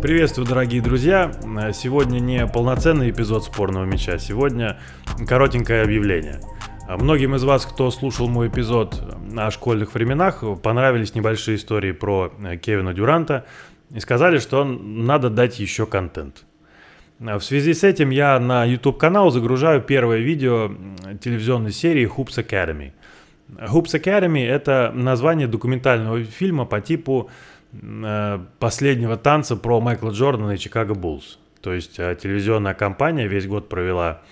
Приветствую, дорогие друзья! Сегодня не полноценный эпизод спорного мяча, сегодня коротенькое объявление. Многим из вас, кто слушал мой эпизод о школьных временах, понравились небольшие истории про Кевина Дюранта и сказали, что надо дать еще контент. В связи с этим я на YouTube канал загружаю первое видео телевизионной серии Hoops Academy. Hoops Academy это название документального фильма по типу Э, последнего танца про Майкла Джордана и Чикаго Буллс. То есть э, телевизионная компания весь год провела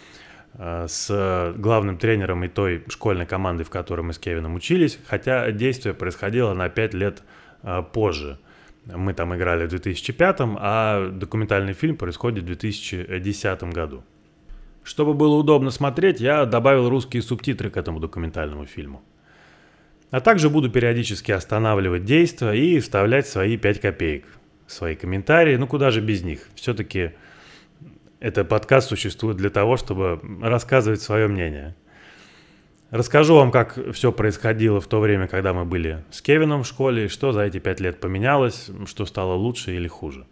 э, с главным тренером и той школьной командой, в которой мы с Кевином учились, хотя действие происходило на 5 лет позже. Мы там играли в 2005, а документальный фильм происходит в 2010 году. Чтобы было удобно смотреть, я добавил русские субтитры к этому документальному фильму. А также буду периодически останавливать действия и вставлять свои 5 копеек, свои комментарии, ну куда же без них. Все-таки этот подкаст существует для того, чтобы рассказывать свое мнение. Расскажу вам, как все происходило в то время, когда мы были с Кевином в школе, и что за эти пять лет поменялось, что стало лучше или хуже.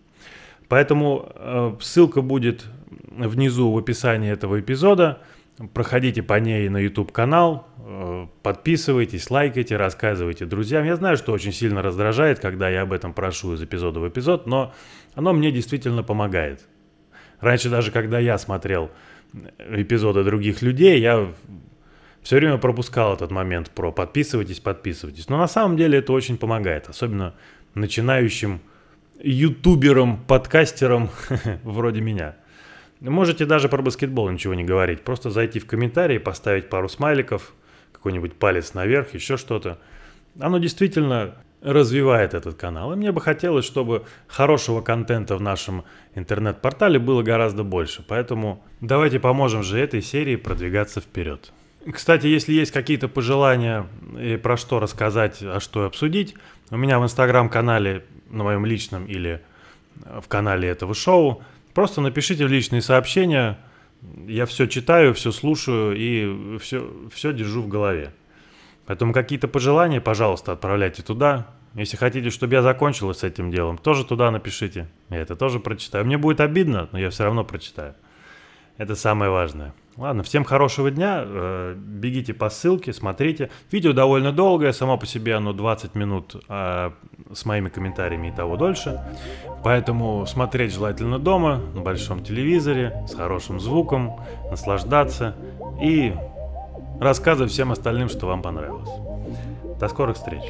Поэтому э, ссылка будет внизу в описании этого эпизода. Проходите по ней на YouTube канал, Э, подписывайтесь, лайкайте, рассказывайте друзьям. Я знаю, что очень сильно раздражает, когда я об этом прошу из эпизода в эпизод, но оно мне действительно помогает. Раньше даже, когда я смотрел эпизоды других людей, я все время пропускал этот момент про подписывайтесь, подписывайтесь. Но на самом деле это очень помогает, особенно начинающим ютуберам, подкастерам вроде меня. Можете даже про баскетбол ничего не говорить, просто зайти в комментарии, поставить пару смайликов – какой-нибудь палец наверх, еще что-то. Оно действительно развивает этот канал. И мне бы хотелось, чтобы хорошего контента в нашем интернет-портале было гораздо больше. Поэтому давайте поможем же этой серии продвигаться вперед. Кстати, если есть какие-то пожелания и про что рассказать, а что обсудить, у меня в инстаграм-канале, на моем личном или в канале этого шоу, просто напишите в личные сообщения, я все читаю, все слушаю и все, все держу в голове. Поэтому какие-то пожелания, пожалуйста, отправляйте туда. Если хотите, чтобы я закончил с этим делом, тоже туда напишите. Я это тоже прочитаю. Мне будет обидно, но я все равно прочитаю. Это самое важное. Ладно, всем хорошего дня. Э, бегите по ссылке, смотрите. Видео довольно долгое, само по себе оно 20 минут, а с моими комментариями и того дольше. Поэтому смотреть желательно дома, на большом телевизоре, с хорошим звуком, наслаждаться и рассказывать всем остальным, что вам понравилось. До скорых встреч!